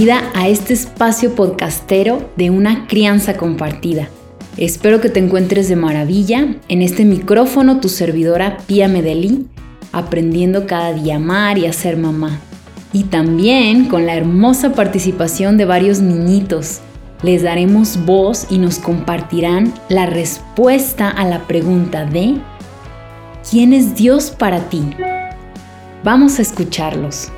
Bienvenida a este espacio podcastero de una crianza compartida. Espero que te encuentres de maravilla. En este micrófono tu servidora Pía Medellín, aprendiendo cada día a amar y a ser mamá. Y también con la hermosa participación de varios niñitos. Les daremos voz y nos compartirán la respuesta a la pregunta de ¿Quién es Dios para ti? Vamos a escucharlos.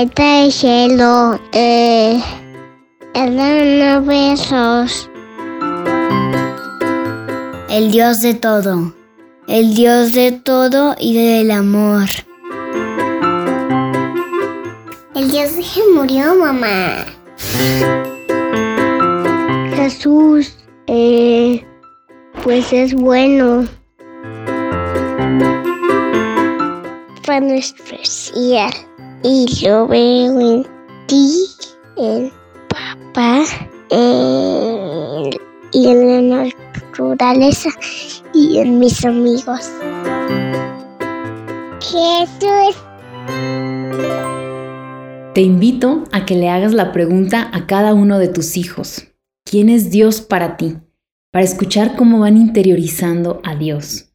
El cielo, eh, el besos. El Dios de todo, el Dios de todo y del amor. El Dios que murió, mamá. Jesús, eh, pues es bueno. Para nuestro cielo y lo veo en ti, en papá, y en la naturaleza y en mis amigos. Jesús. Te invito a que le hagas la pregunta a cada uno de tus hijos. ¿Quién es Dios para ti? Para escuchar cómo van interiorizando a Dios.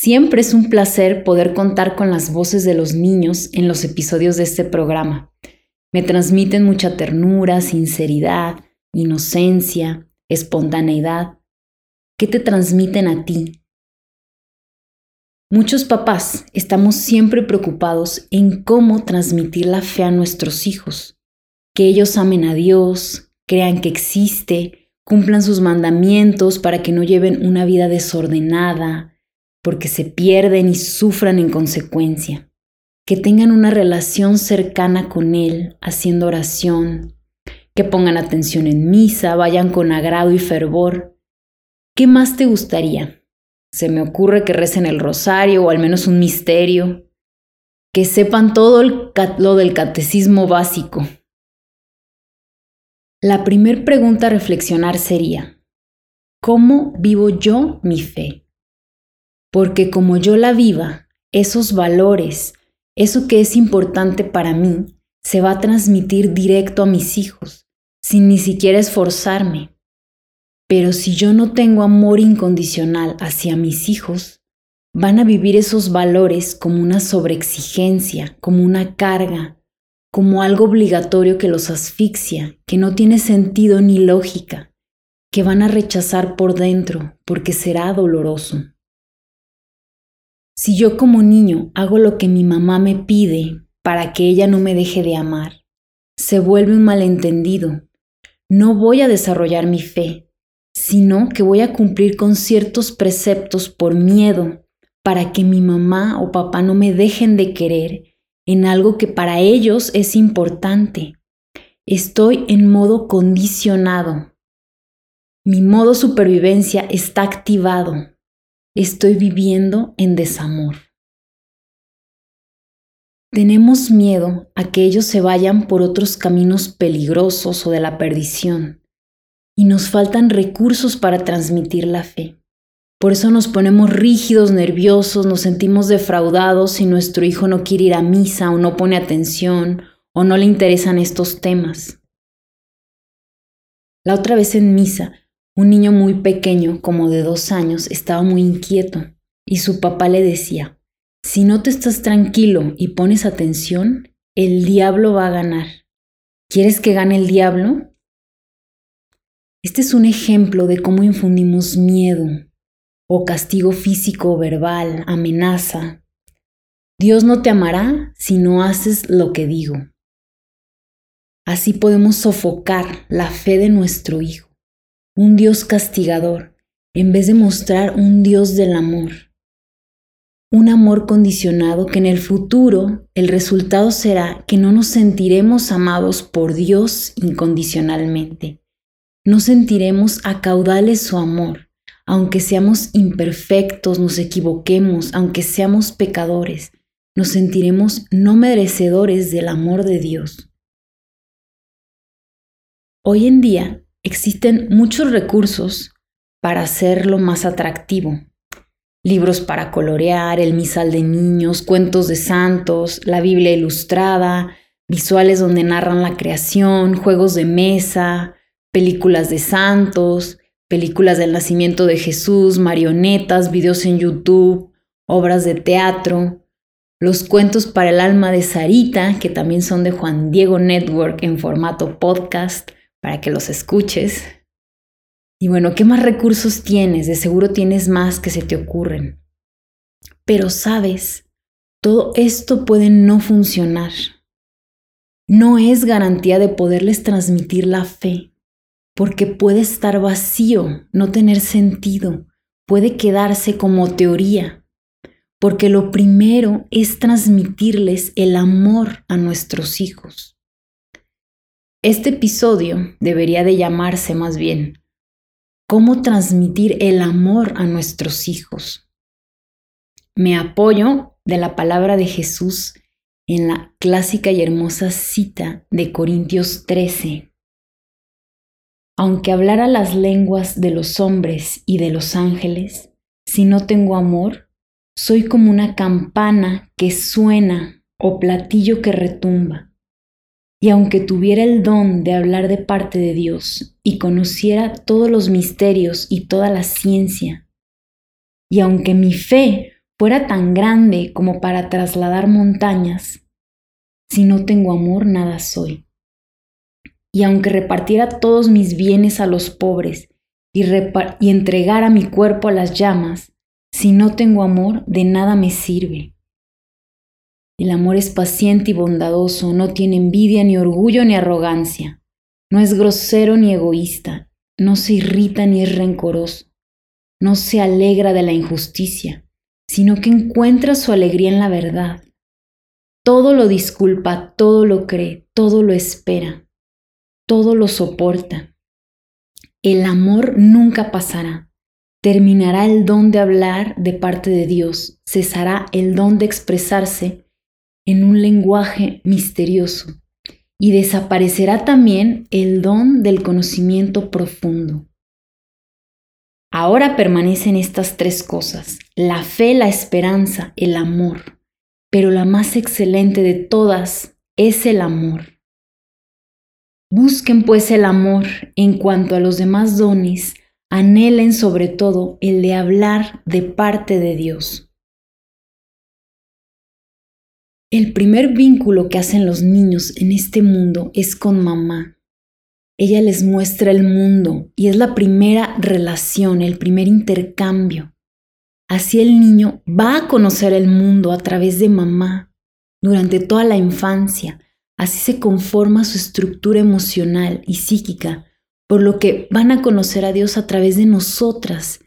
Siempre es un placer poder contar con las voces de los niños en los episodios de este programa. Me transmiten mucha ternura, sinceridad, inocencia, espontaneidad. ¿Qué te transmiten a ti? Muchos papás estamos siempre preocupados en cómo transmitir la fe a nuestros hijos, que ellos amen a Dios, crean que existe, cumplan sus mandamientos para que no lleven una vida desordenada, porque se pierden y sufran en consecuencia. Que tengan una relación cercana con Él, haciendo oración, que pongan atención en misa, vayan con agrado y fervor. ¿Qué más te gustaría? Se me ocurre que recen el rosario o al menos un misterio, que sepan todo lo del catecismo básico. La primer pregunta a reflexionar sería, ¿cómo vivo yo mi fe? Porque como yo la viva, esos valores, eso que es importante para mí, se va a transmitir directo a mis hijos, sin ni siquiera esforzarme. Pero si yo no tengo amor incondicional hacia mis hijos, van a vivir esos valores como una sobreexigencia, como una carga, como algo obligatorio que los asfixia, que no tiene sentido ni lógica, que van a rechazar por dentro porque será doloroso. Si yo como niño hago lo que mi mamá me pide para que ella no me deje de amar, se vuelve un malentendido. No voy a desarrollar mi fe, sino que voy a cumplir con ciertos preceptos por miedo para que mi mamá o papá no me dejen de querer en algo que para ellos es importante. Estoy en modo condicionado. Mi modo supervivencia está activado estoy viviendo en desamor. Tenemos miedo a que ellos se vayan por otros caminos peligrosos o de la perdición, y nos faltan recursos para transmitir la fe. Por eso nos ponemos rígidos, nerviosos, nos sentimos defraudados si nuestro hijo no quiere ir a misa o no pone atención o no le interesan estos temas. La otra vez en misa un niño muy pequeño, como de dos años, estaba muy inquieto y su papá le decía, si no te estás tranquilo y pones atención, el diablo va a ganar. ¿Quieres que gane el diablo? Este es un ejemplo de cómo infundimos miedo o castigo físico verbal, amenaza. Dios no te amará si no haces lo que digo. Así podemos sofocar la fe de nuestro hijo un Dios castigador, en vez de mostrar un Dios del amor. Un amor condicionado que en el futuro el resultado será que no nos sentiremos amados por Dios incondicionalmente. No sentiremos a caudales su amor, aunque seamos imperfectos, nos equivoquemos, aunque seamos pecadores, nos sentiremos no merecedores del amor de Dios. Hoy en día Existen muchos recursos para hacerlo más atractivo, libros para colorear, el misal de niños, cuentos de santos, la Biblia ilustrada, visuales donde narran la creación, juegos de mesa, películas de santos, películas del nacimiento de Jesús, marionetas, videos en YouTube, obras de teatro, los cuentos para el alma de Sarita, que también son de Juan Diego Network en formato podcast, para que los escuches. Y bueno, ¿qué más recursos tienes? De seguro tienes más que se te ocurren. Pero sabes, todo esto puede no funcionar. No es garantía de poderles transmitir la fe, porque puede estar vacío, no tener sentido, puede quedarse como teoría, porque lo primero es transmitirles el amor a nuestros hijos. Este episodio debería de llamarse más bien ¿Cómo transmitir el amor a nuestros hijos? Me apoyo de la palabra de Jesús en la clásica y hermosa cita de Corintios 13. Aunque hablara las lenguas de los hombres y de los ángeles, si no tengo amor, soy como una campana que suena o platillo que retumba. Y aunque tuviera el don de hablar de parte de Dios y conociera todos los misterios y toda la ciencia, y aunque mi fe fuera tan grande como para trasladar montañas, si no tengo amor nada soy. Y aunque repartiera todos mis bienes a los pobres y, entregara mi cuerpo a las llamas, si no tengo amor, de nada me sirve. El amor es paciente y bondadoso, no tiene envidia, ni orgullo, ni arrogancia. No es grosero ni egoísta, no se irrita ni es rencoroso. No se alegra de la injusticia, sino que encuentra su alegría en la verdad. Todo lo disculpa, todo lo cree, todo lo espera, todo lo soporta. El amor nunca pasará terminará el don de hablar de parte de Dios, cesará el don de expresarse en un lenguaje misterioso y desaparecerá también el don del conocimiento profundo. Ahora permanecen estas tres cosas, la fe, la esperanza, el amor, pero la más excelente de todas es el amor. Busquen pues el amor en cuanto a los demás dones, anhelen sobre todo el de hablar de parte de Dios. El primer vínculo que hacen los niños en este mundo es con mamá. Ella les muestra el mundo y es la primera relación, el primer intercambio. Así el niño va a conocer el mundo a través de mamá durante toda la infancia. Así se conforma su estructura emocional y psíquica por lo que van a conocer a Dios a través de nosotras.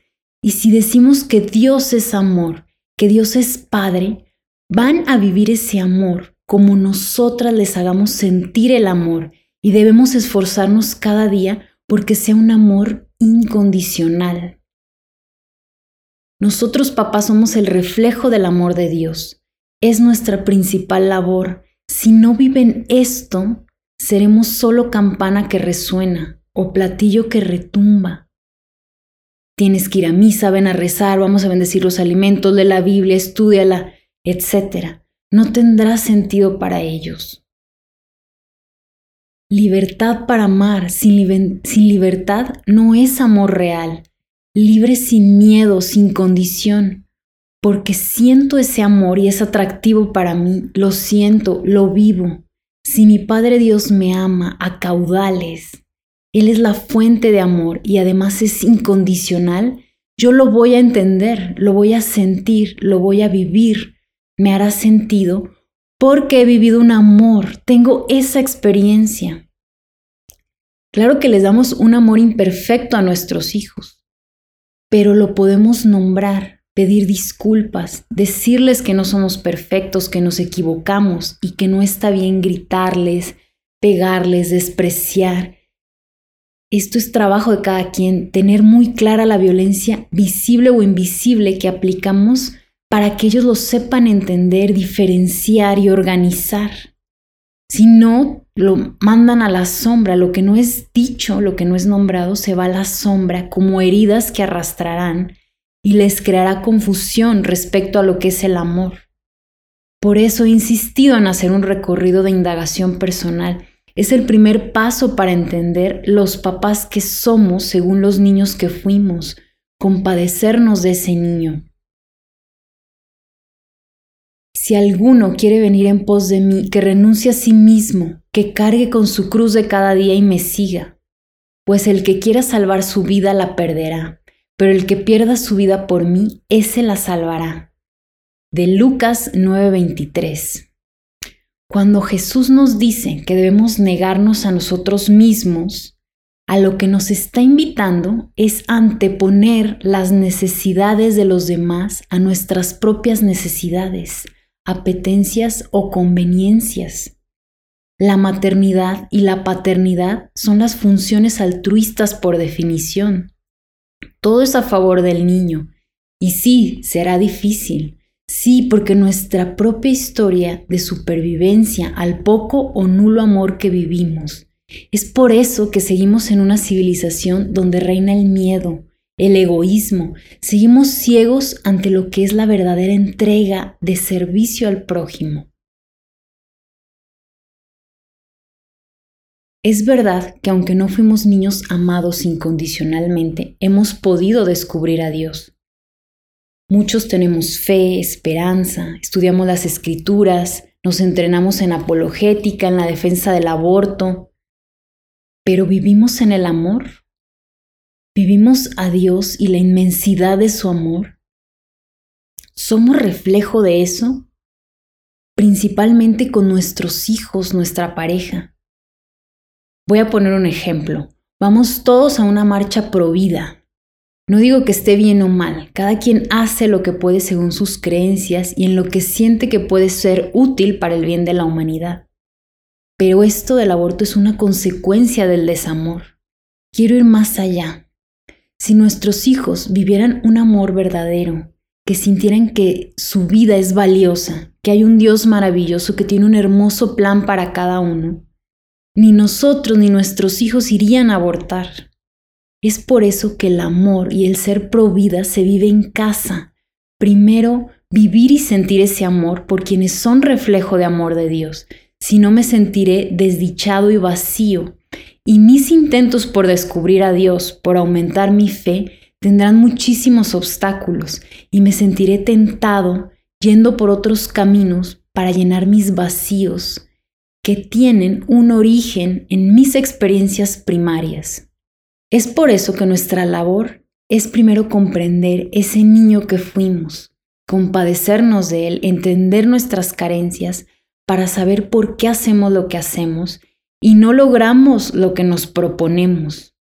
Y si decimos que Dios es amor, que Dios es Padre, van a vivir ese amor como nosotras les hagamos sentir el amor y debemos esforzarnos cada día porque sea un amor incondicional. Nosotros papás somos el reflejo del amor de Dios. Es nuestra principal labor. Si no viven esto, seremos solo campana que resuena o platillo que retumba. Tienes que ir a misa, ven a rezar, vamos a bendecir los alimentos de la Biblia, estudiala, etc. No tendrá sentido para ellos. Libertad para amar sin, sin libertad no es amor real. Libre sin miedo, sin condición. Porque siento ese amor y es atractivo para mí, lo siento, lo vivo. Si mi Padre Dios me ama a caudales, él es la fuente de amor y además es incondicional, yo lo voy a entender, lo voy a sentir, lo voy a vivir, me hará sentido porque he vivido un amor, tengo esa experiencia. Claro que les damos un amor imperfecto a nuestros hijos, pero lo podemos nombrar, pedir disculpas, decirles que no somos perfectos, que nos equivocamos y que no está bien gritarles, pegarles, despreciar esto es trabajo de cada quien, tener muy clara la violencia visible o invisible que aplicamos para que ellos lo sepan entender, diferenciar y organizar. Si no, lo mandan a la sombra, lo que no es dicho, lo que no es nombrado, se va a la sombra como heridas que arrastrarán y les creará confusión respecto a lo que es el amor. Por eso he insistido en hacer un recorrido de indagación personal. Es el primer paso para entender los papás que somos según los niños que fuimos, compadecernos de ese niño. Si alguno quiere venir en pos de mí, que renuncie a sí mismo, que cargue con su cruz de cada día y me siga, pues el que quiera salvar su vida la perderá, pero el que pierda su vida por mí, ese la salvará. De Lucas 9:23. Cuando Jesús nos dice que debemos negarnos a nosotros mismos, a lo que nos está invitando es anteponer las necesidades de los demás a nuestras propias necesidades, apetencias o conveniencias. La maternidad y la paternidad son las funciones altruistas por definición. Todo es a favor del niño. Y sí, será difícil. Sí, porque nuestra propia historia de supervivencia al poco o nulo amor que vivimos, es por eso que seguimos en una civilización donde reina el miedo, el egoísmo. Seguimos ciegos ante lo que es la verdadera entrega de servicio al prójimo. Es verdad que aunque no fuimos niños amados incondicionalmente, hemos podido descubrir a Dios. Muchos tenemos fe, esperanza, estudiamos las escrituras, nos entrenamos en apologética, en la defensa del aborto, pero vivimos en el amor. Vivimos a Dios y la inmensidad de su amor. ¿Somos reflejo de eso? Principalmente con nuestros hijos, nuestra pareja. Voy a poner un ejemplo. Vamos todos a una marcha pro vida. No digo que esté bien o mal, cada quien hace lo que puede según sus creencias y en lo que siente que puede ser útil para el bien de la humanidad. Pero esto del aborto es una consecuencia del desamor. Quiero ir más allá. Si nuestros hijos vivieran un amor verdadero, que sintieran que su vida es valiosa, que hay un Dios maravilloso que tiene un hermoso plan para cada uno, ni nosotros ni nuestros hijos irían a abortar. Es por eso que el amor y el ser pro vida se vive en casa. Primero, vivir y sentir ese amor por quienes son reflejo de amor de Dios, si no me sentiré desdichado y vacío, y mis intentos por descubrir a Dios, por aumentar mi fe, tendrán muchísimos obstáculos, y me sentiré tentado yendo por otros caminos para llenar mis vacíos, que tienen un origen en mis experiencias primarias. Es por eso que nuestra labor es primero comprender ese niño que fuimos, compadecernos de él, entender nuestras carencias, para saber por qué hacemos lo que hacemos y no logramos lo que nos proponemos.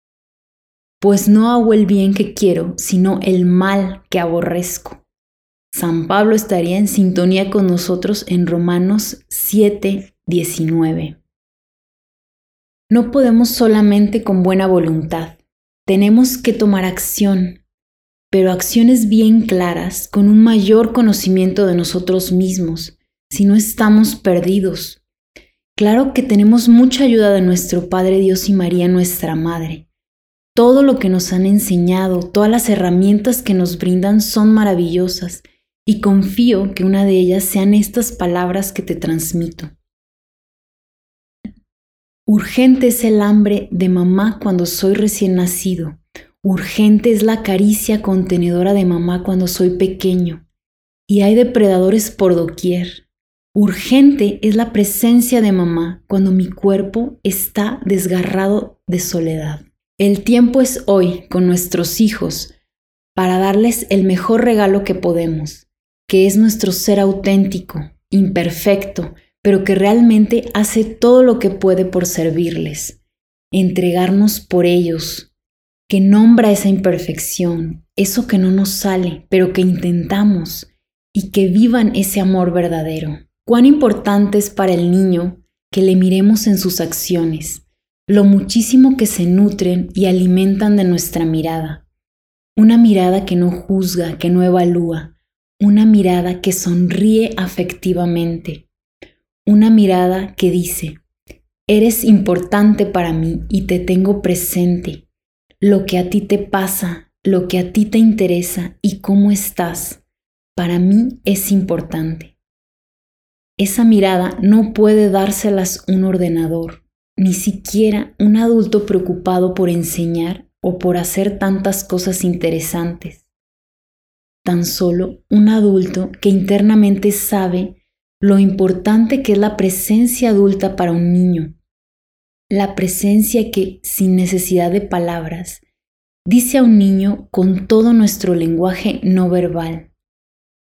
Pues no hago el bien que quiero, sino el mal que aborrezco. San Pablo estaría en sintonía con nosotros en Romanos 7, 19. No podemos solamente con buena voluntad, tenemos que tomar acción, pero acciones bien claras, con un mayor conocimiento de nosotros mismos, si no estamos perdidos. Claro que tenemos mucha ayuda de nuestro Padre Dios y María, nuestra Madre. Todo lo que nos han enseñado, todas las herramientas que nos brindan son maravillosas y confío que una de ellas sean estas palabras que te transmito. Urgente es el hambre de mamá cuando soy recién nacido. Urgente es la caricia contenedora de mamá cuando soy pequeño. Y hay depredadores por doquier. Urgente es la presencia de mamá cuando mi cuerpo está desgarrado de soledad. El tiempo es hoy con nuestros hijos para darles el mejor regalo que podemos, que es nuestro ser auténtico, imperfecto, pero que realmente hace todo lo que puede por servirles, entregarnos por ellos, que nombra esa imperfección, eso que no nos sale, pero que intentamos, y que vivan ese amor verdadero. Cuán importante es para el niño que le miremos en sus acciones, lo muchísimo que se nutren y alimentan de nuestra mirada. Una mirada que no juzga, que no evalúa, una mirada que sonríe afectivamente, una mirada que dice, eres importante para mí y te tengo presente. Lo que a ti te pasa, lo que a ti te interesa y cómo estás, para mí es importante. Esa mirada no puede dárselas un ordenador, ni siquiera un adulto preocupado por enseñar o por hacer tantas cosas interesantes. Tan solo un adulto que internamente sabe lo importante que es la presencia adulta para un niño, la presencia que, sin necesidad de palabras, dice a un niño con todo nuestro lenguaje no verbal,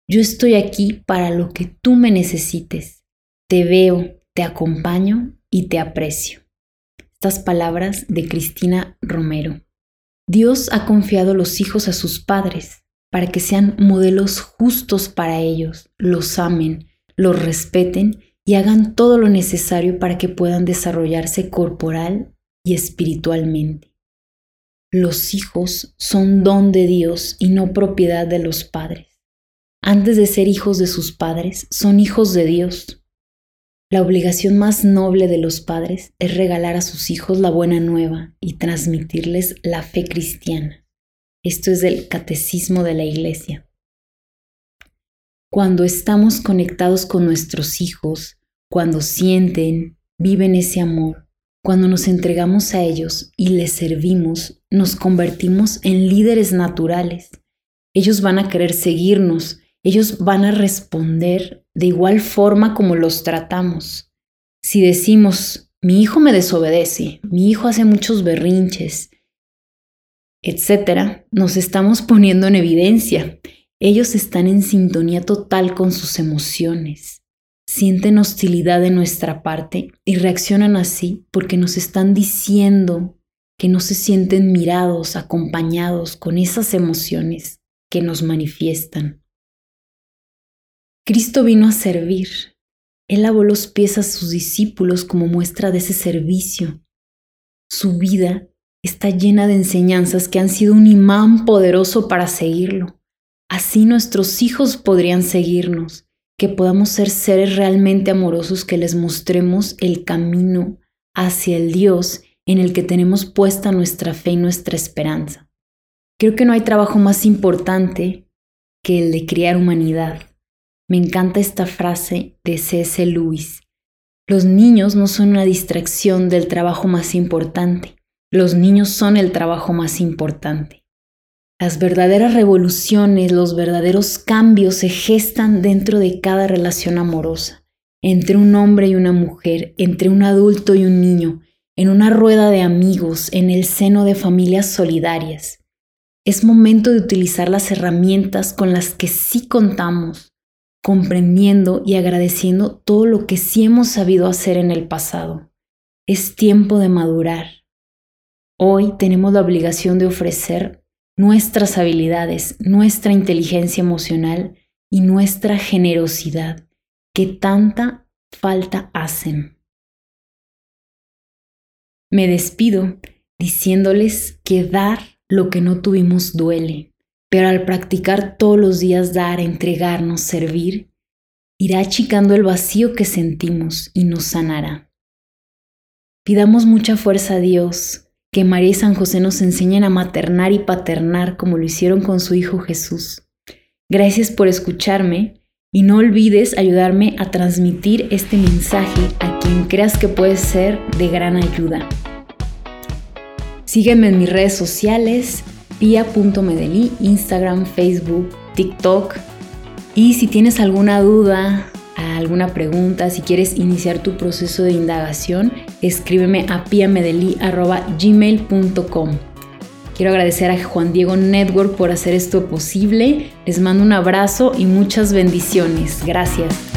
yo estoy aquí para lo que tú me necesites, te veo, te acompaño y te aprecio. Estas palabras de Cristina Romero. Dios ha confiado los hijos a sus padres para que sean modelos justos para ellos, los amen, los respeten y hagan todo lo necesario para que puedan desarrollarse corporal y espiritualmente. Los hijos son don de Dios y no propiedad de los padres. Antes de ser hijos de sus padres, son hijos de Dios. La obligación más noble de los padres es regalar a sus hijos la buena nueva y transmitirles la fe cristiana. Esto es del catecismo de la Iglesia. Cuando estamos conectados con nuestros hijos, cuando sienten, viven ese amor, cuando nos entregamos a ellos y les servimos, nos convertimos en líderes naturales. Ellos van a querer seguirnos, ellos van a responder de igual forma como los tratamos. Si decimos, mi hijo me desobedece, mi hijo hace muchos berrinches, etc., nos estamos poniendo en evidencia ellos están en sintonía total con sus emociones, sienten hostilidad de nuestra parte y reaccionan así porque nos están diciendo que no se sienten mirados, acompañados con esas emociones que nos manifiestan. Cristo vino a servir. Él lavó los pies a sus discípulos como muestra de ese servicio. Su vida está llena de enseñanzas que han sido un imán poderoso para seguirlo. Así nuestros hijos podrían seguirnos, que podamos ser seres realmente amorosos que les mostremos el camino hacia el Dios en el que tenemos puesta nuestra fe y nuestra esperanza. Creo que no hay trabajo más importante que el de criar humanidad. Me encanta esta frase de C.S. Lewis. Los niños no son una distracción del trabajo más importante. Los niños son el trabajo más importante. Las verdaderas revoluciones, los verdaderos cambios se gestan dentro de cada relación amorosa, entre un hombre y una mujer, entre un adulto y un niño, en una rueda de amigos, en el seno de familias solidarias. Es momento de utilizar las herramientas con las que sí contamos, comprendiendo y agradeciendo todo lo que sí hemos sabido hacer en el pasado. Es tiempo de madurar. Hoy tenemos la obligación de ofrecer nuestras habilidades, nuestra inteligencia emocional y nuestra generosidad que tanta falta hacen. Me despido diciéndoles que dar lo que no tuvimos duele, pero al practicar todos los días dar, entregarnos, servir, irá achicando el vacío que sentimos y nos sanará. Pidamos mucha fuerza a Dios que María y San José nos enseñen a maternar y paternar como lo hicieron con su Hijo Jesús. Gracias por escucharme y no olvides ayudarme a transmitir este mensaje a quien creas que puede ser de gran ayuda. Sígueme en mis redes sociales, pia.medellí, Instagram, Facebook, TikTok. Y si tienes alguna duda, alguna pregunta, si quieres iniciar tu proceso de indagación, escríbeme a piamedeli.gmail.com. Quiero agradecer a Juan Diego Network por hacer esto posible. Les mando un abrazo y muchas bendiciones. Gracias.